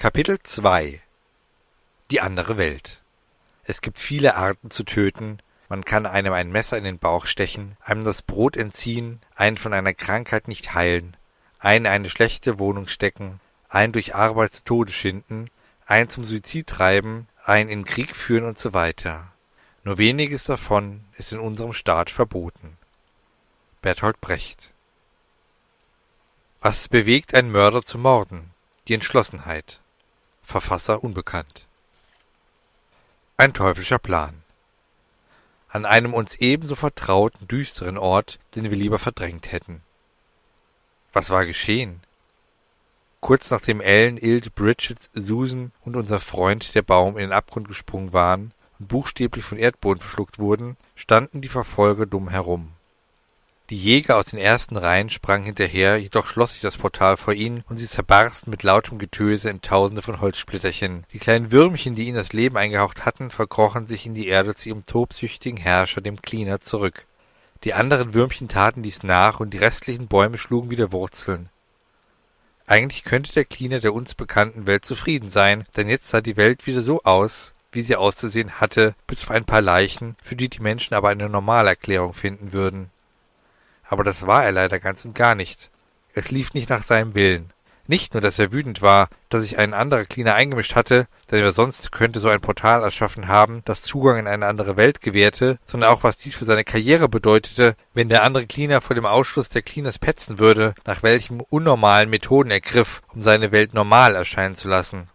Kapitel 2 Die andere Welt Es gibt viele Arten zu töten, man kann einem ein Messer in den Bauch stechen, einem das Brot entziehen, einen von einer Krankheit nicht heilen, einen in eine schlechte Wohnung stecken, einen durch Arbeit zu Tode schinden, einen zum Suizid treiben, einen in Krieg führen und so weiter. Nur weniges davon ist in unserem Staat verboten. Bertolt Brecht Was bewegt ein Mörder zu morden? Die Entschlossenheit. Verfasser unbekannt. Ein teuflischer Plan an einem uns ebenso vertrauten, düsteren Ort, den wir lieber verdrängt hätten. Was war geschehen? Kurz nachdem Ellen, Ild, Bridget, Susan und unser Freund, der Baum, in den Abgrund gesprungen waren und buchstäblich von Erdboden verschluckt wurden, standen die Verfolger dumm herum. Die Jäger aus den ersten Reihen sprangen hinterher, jedoch schloss sich das Portal vor ihnen, und sie zerbarsten mit lautem Getöse in Tausende von Holzsplitterchen. Die kleinen Würmchen, die ihnen das Leben eingehaucht hatten, verkrochen sich in die Erde zu ihrem tobsüchtigen Herrscher, dem Cleaner, zurück. Die anderen Würmchen taten dies nach, und die restlichen Bäume schlugen wieder Wurzeln. Eigentlich könnte der Cleaner der uns bekannten Welt zufrieden sein, denn jetzt sah die Welt wieder so aus, wie sie auszusehen hatte, bis auf ein paar Leichen, für die die Menschen aber eine Normalerklärung finden würden aber das war er leider ganz und gar nicht. Es lief nicht nach seinem Willen. Nicht nur, dass er wütend war, dass sich ein anderer Cleaner eingemischt hatte, denn wer sonst könnte so ein Portal erschaffen haben, das Zugang in eine andere Welt gewährte, sondern auch was dies für seine Karriere bedeutete, wenn der andere Cleaner vor dem Ausschluss der Cleaners petzen würde, nach welchen unnormalen Methoden er griff, um seine Welt normal erscheinen zu lassen.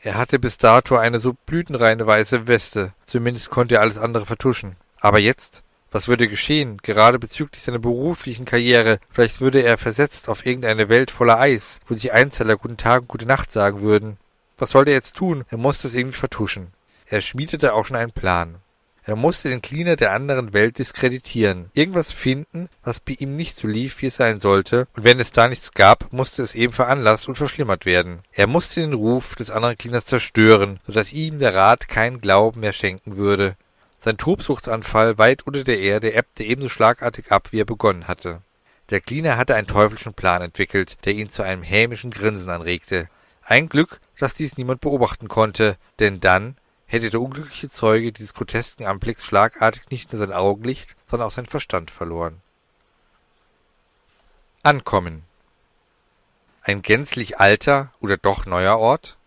Er hatte bis dato eine so blütenreine weiße Weste, zumindest konnte er alles andere vertuschen. Aber jetzt, was würde geschehen, gerade bezüglich seiner beruflichen Karriere? Vielleicht würde er versetzt auf irgendeine Welt voller Eis, wo sich Einzeller Guten Tag und Gute Nacht sagen würden. Was sollte er jetzt tun? Er musste es irgendwie vertuschen. Er schmiedete auch schon einen Plan. Er musste den Cleaner der anderen Welt diskreditieren, irgendwas finden, was bei ihm nicht so lief, wie es sein sollte, und wenn es da nichts gab, musste es eben veranlasst und verschlimmert werden. Er musste den Ruf des anderen Cleaners zerstören, so dass ihm der Rat keinen Glauben mehr schenken würde. Sein Tobsuchtsanfall weit unter der Erde ebbte ebenso schlagartig ab, wie er begonnen hatte. Der Cleaner hatte einen teuflischen Plan entwickelt, der ihn zu einem hämischen Grinsen anregte. Ein Glück, dass dies niemand beobachten konnte, denn dann hätte der unglückliche Zeuge dieses grotesken Anblicks schlagartig nicht nur sein Augenlicht, sondern auch sein Verstand verloren. Ankommen Ein gänzlich alter oder doch neuer Ort?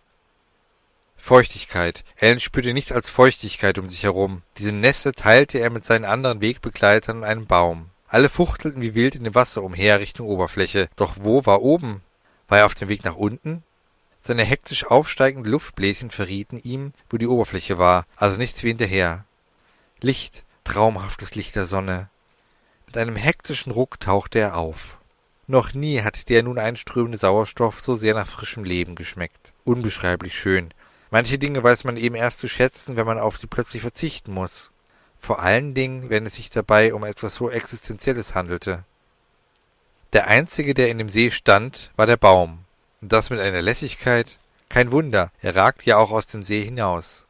Feuchtigkeit. Ellen spürte nichts als Feuchtigkeit um sich herum. Diese Nässe teilte er mit seinen anderen Wegbegleitern in einem Baum. Alle fuchtelten wie wild in dem Wasser umher Richtung Oberfläche. Doch wo war oben? War er auf dem Weg nach unten? Seine hektisch aufsteigenden Luftbläschen verrieten ihm, wo die Oberfläche war, also nichts wie hinterher. Licht, traumhaftes Licht der Sonne. Mit einem hektischen Ruck tauchte er auf. Noch nie hatte der nun einströmende Sauerstoff so sehr nach frischem Leben geschmeckt. Unbeschreiblich schön, Manche Dinge weiß man eben erst zu schätzen, wenn man auf sie plötzlich verzichten muss. Vor allen Dingen, wenn es sich dabei um etwas so Existenzielles handelte. Der einzige, der in dem See stand, war der Baum. Und das mit einer Lässigkeit. Kein Wunder, er ragt ja auch aus dem See hinaus.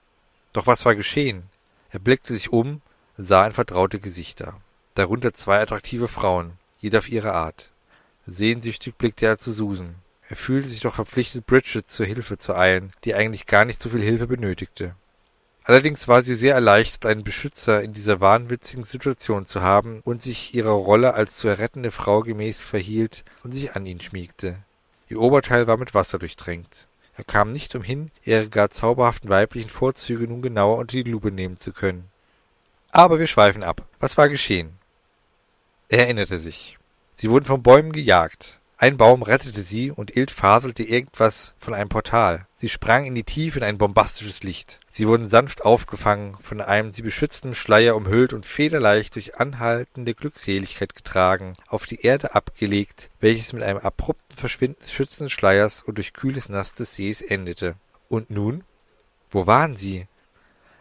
Doch was war geschehen? Er blickte sich um, sah in vertraute Gesichter. Darunter zwei attraktive Frauen, jede auf ihre Art. Sehnsüchtig blickte er zu Susan. Er fühlte sich doch verpflichtet, Bridget zur Hilfe zu eilen, die eigentlich gar nicht so viel Hilfe benötigte. Allerdings war sie sehr erleichtert, einen Beschützer in dieser wahnwitzigen Situation zu haben und sich ihrer Rolle als zu errettende Frau gemäß verhielt und sich an ihn schmiegte. Ihr Oberteil war mit Wasser durchtränkt. Er kam nicht umhin, ihre gar zauberhaften weiblichen Vorzüge nun genauer unter die Lupe nehmen zu können. Aber wir schweifen ab. Was war geschehen? Er erinnerte sich. Sie wurden von Bäumen gejagt. Ein Baum rettete sie, und Ilt faselte irgendwas von einem Portal. Sie sprang in die Tiefe in ein bombastisches Licht. Sie wurden sanft aufgefangen, von einem sie beschützenden Schleier umhüllt und federleicht durch anhaltende Glückseligkeit getragen, auf die Erde abgelegt, welches mit einem abrupten Verschwinden des schützenden Schleiers und durch kühles Nass des Sees endete. Und nun? Wo waren sie?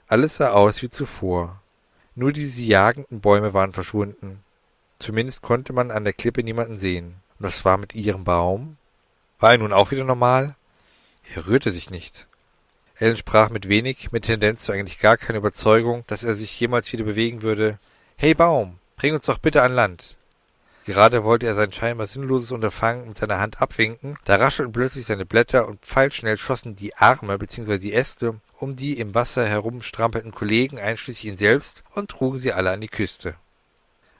Alles sah aus wie zuvor. Nur die sie jagenden Bäume waren verschwunden. Zumindest konnte man an der Klippe niemanden sehen. Und was war mit ihrem Baum? War er nun auch wieder normal? Er rührte sich nicht. Ellen sprach mit wenig, mit Tendenz zu eigentlich gar keiner Überzeugung, dass er sich jemals wieder bewegen würde. Hey Baum, bring uns doch bitte an Land. Gerade wollte er sein scheinbar sinnloses Unterfangen mit seiner Hand abwinken, da raschelten plötzlich seine Blätter und pfeilschnell schossen die Arme bzw. die Äste um die im Wasser herumstrampelnden Kollegen einschließlich ihn selbst und trugen sie alle an die Küste.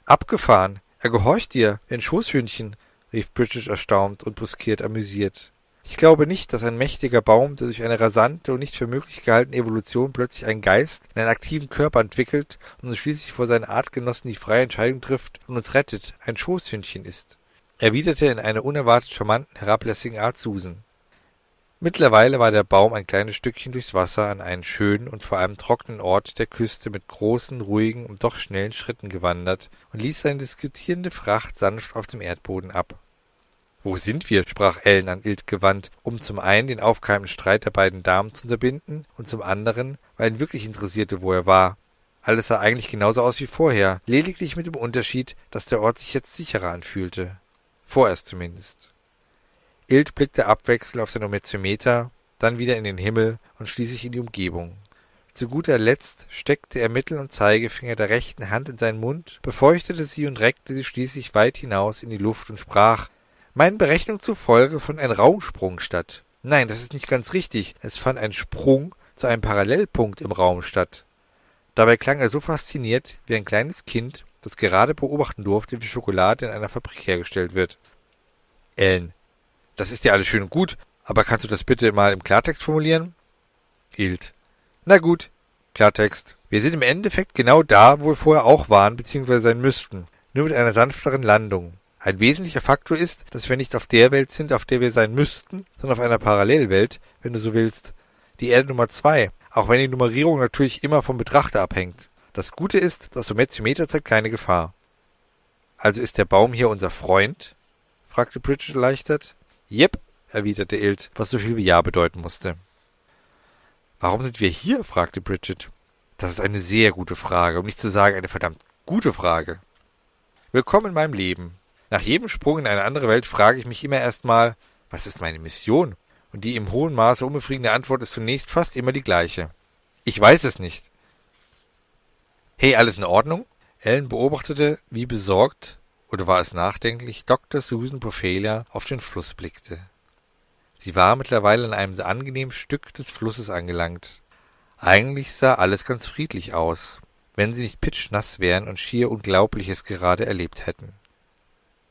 Abgefahren! Er gehorcht dir, ein Schoßhündchen, rief Bridget erstaunt und brüskiert amüsiert. Ich glaube nicht, dass ein mächtiger Baum, der durch eine rasante und nicht für möglich gehaltene Evolution plötzlich einen Geist in einen aktiven Körper entwickelt und uns schließlich vor seinen Artgenossen die freie Entscheidung trifft und uns rettet, ein Schoßhündchen ist, erwiderte in einer unerwartet charmanten, herablässigen Art Susan. Mittlerweile war der Baum ein kleines Stückchen durchs Wasser an einen schönen und vor allem trockenen Ort der Küste mit großen, ruhigen und doch schnellen Schritten gewandert und ließ seine diskutierende Fracht sanft auf dem Erdboden ab. Wo sind wir? sprach Ellen an Ilt gewandt, um zum einen den aufkeimenden Streit der beiden Damen zu unterbinden und zum anderen, weil ihn wirklich interessierte, wo er war. Alles sah eigentlich genauso aus wie vorher, lediglich mit dem Unterschied, dass der Ort sich jetzt sicherer anfühlte. Vorerst zumindest. Ilt blickte abwechselnd auf sein Ometiometer, dann wieder in den Himmel und schließlich in die Umgebung. Zu guter Letzt steckte er Mittel- und Zeigefinger der rechten Hand in seinen Mund, befeuchtete sie und reckte sie schließlich weit hinaus in die Luft und sprach Meinen Berechnungen zufolge fand ein Raumsprung statt. Nein, das ist nicht ganz richtig. Es fand ein Sprung zu einem Parallelpunkt im Raum statt. Dabei klang er so fasziniert wie ein kleines Kind, das gerade beobachten durfte, wie Schokolade in einer Fabrik hergestellt wird. Ellen. Das ist ja alles schön und gut, aber kannst du das bitte mal im Klartext formulieren? Ilt. Na gut. Klartext. Wir sind im Endeffekt genau da, wo wir vorher auch waren, beziehungsweise sein müssten. Nur mit einer sanfteren Landung. Ein wesentlicher Faktor ist, dass wir nicht auf der Welt sind, auf der wir sein müssten, sondern auf einer Parallelwelt, wenn du so willst. Die Erde Nummer zwei, auch wenn die Nummerierung natürlich immer vom Betrachter abhängt. Das Gute ist, das Sometiometer zeigt keine Gefahr. Also ist der Baum hier unser Freund? fragte Bridget erleichtert. Jep, erwiderte Ilt, was so viel wie Ja bedeuten musste. Warum sind wir hier? fragte Bridget. Das ist eine sehr gute Frage, um nicht zu sagen eine verdammt gute Frage. Willkommen in meinem Leben. Nach jedem Sprung in eine andere Welt frage ich mich immer erstmal, was ist meine Mission? Und die im hohen Maße unbefriedigende Antwort ist zunächst fast immer die gleiche. Ich weiß es nicht. Hey, alles in Ordnung? Ellen beobachtete, wie besorgt, oder war es nachdenklich, Dr. Susan Pophelia auf den Fluss blickte. Sie war mittlerweile an einem angenehmen Stück des Flusses angelangt. Eigentlich sah alles ganz friedlich aus, wenn sie nicht pitschnass wären und schier Unglaubliches gerade erlebt hätten.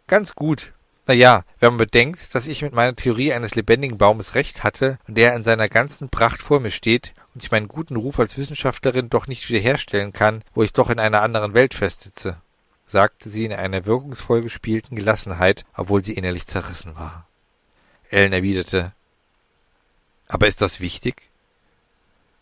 Ganz gut. Na ja, wenn man bedenkt, dass ich mit meiner Theorie eines lebendigen Baumes recht hatte und er in seiner ganzen Pracht vor mir steht und ich meinen guten Ruf als Wissenschaftlerin doch nicht wiederherstellen kann, wo ich doch in einer anderen Welt festsitze, sagte sie in einer wirkungsvoll gespielten Gelassenheit, obwohl sie innerlich zerrissen war. Ellen erwiderte, aber ist das wichtig?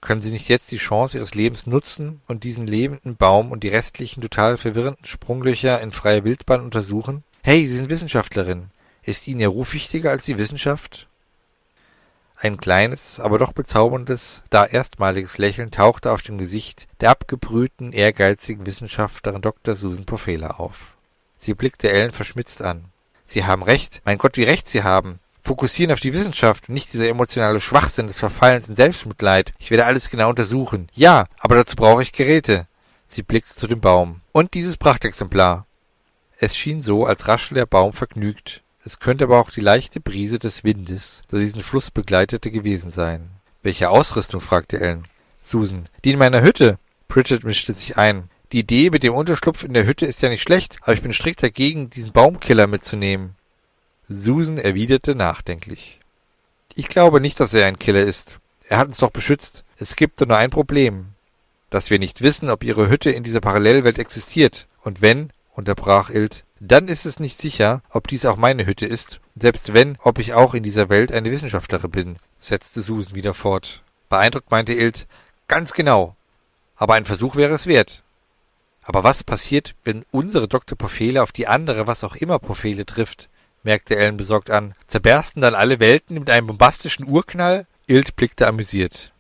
Können Sie nicht jetzt die Chance Ihres Lebens nutzen und diesen lebenden Baum und die restlichen total verwirrenden Sprunglöcher in freier Wildbahn untersuchen? Hey, Sie sind Wissenschaftlerin. Ist Ihnen Ihr Ruf wichtiger als die Wissenschaft? Ein kleines, aber doch bezauberndes, da erstmaliges Lächeln tauchte auf dem Gesicht der abgebrühten, ehrgeizigen Wissenschaftlerin Dr. Susan Pofela auf. Sie blickte Ellen verschmitzt an. Sie haben recht. Mein Gott, wie recht Sie haben. Fokussieren auf die Wissenschaft und nicht dieser emotionale Schwachsinn des Verfallens in Selbstmitleid. Ich werde alles genau untersuchen. Ja, aber dazu brauche ich Geräte. Sie blickte zu dem Baum. Und dieses Prachtexemplar. Es schien so, als raschle der Baum vergnügt. Es könnte aber auch die leichte Brise des Windes, der diesen Fluss begleitete, gewesen sein. Welche Ausrüstung? fragte Ellen. Susan. Die in meiner Hütte. Bridget mischte sich ein. Die Idee mit dem Unterschlupf in der Hütte ist ja nicht schlecht, aber ich bin strikt dagegen, diesen Baumkiller mitzunehmen. Susan erwiderte nachdenklich. Ich glaube nicht, dass er ein Killer ist. Er hat uns doch beschützt. Es gibt nur ein Problem. Dass wir nicht wissen, ob ihre Hütte in dieser Parallelwelt existiert. Und wenn, unterbrach Ilt. Dann ist es nicht sicher, ob dies auch meine Hütte ist, selbst wenn, ob ich auch in dieser Welt eine Wissenschaftlerin bin, setzte Susan wieder fort. Beeindruckt meinte Ilt, ganz genau. Aber ein Versuch wäre es wert. Aber was passiert, wenn unsere Dr. Pophele auf die andere, was auch immer Pophele trifft? merkte Ellen besorgt an. Zerbersten dann alle Welten mit einem bombastischen Urknall? Ilt blickte amüsiert.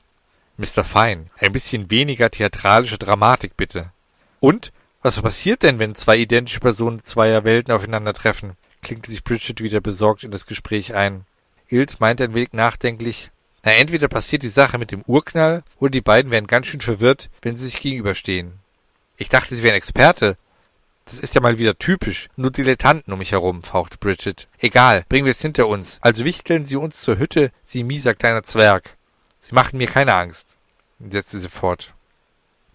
Mr. Fine, ein bisschen weniger theatralische Dramatik bitte. Und was passiert denn, wenn zwei identische Personen zweier Welten aufeinandertreffen? klinkte sich Bridget wieder besorgt in das Gespräch ein. Ilt meinte ein wenig nachdenklich, na entweder passiert die Sache mit dem Urknall, oder die beiden werden ganz schön verwirrt, wenn sie sich gegenüberstehen. Ich dachte, sie wären Experte. Das ist ja mal wieder typisch. Nur Dilettanten um mich herum, fauchte Bridget. Egal, bringen wir es hinter uns. Also wichteln Sie uns zur Hütte, Sie mieser kleiner Zwerg. Sie machen mir keine Angst, setzte sie fort.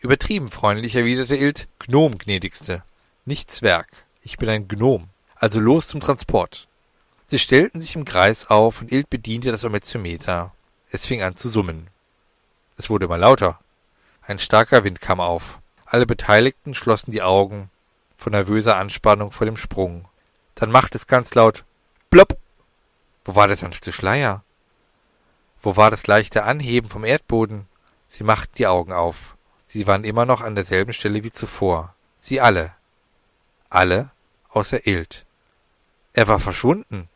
Übertrieben freundlich erwiderte Ilt, Gnom, gnädigste. Nicht Zwerg. Ich bin ein Gnom. Also los zum Transport. Sie stellten sich im Kreis auf und Ilt bediente das Omeziometer. Es fing an zu summen. Es wurde immer lauter. Ein starker Wind kam auf. Alle Beteiligten schlossen die Augen von nervöser Anspannung vor dem Sprung. Dann machte es ganz laut Plopp. Wo war der sanfte Schleier? Wo war das leichte Anheben vom Erdboden? Sie machten die Augen auf. Sie waren immer noch an derselben Stelle wie zuvor. Sie alle. Alle außer Ilt. Er war verschwunden.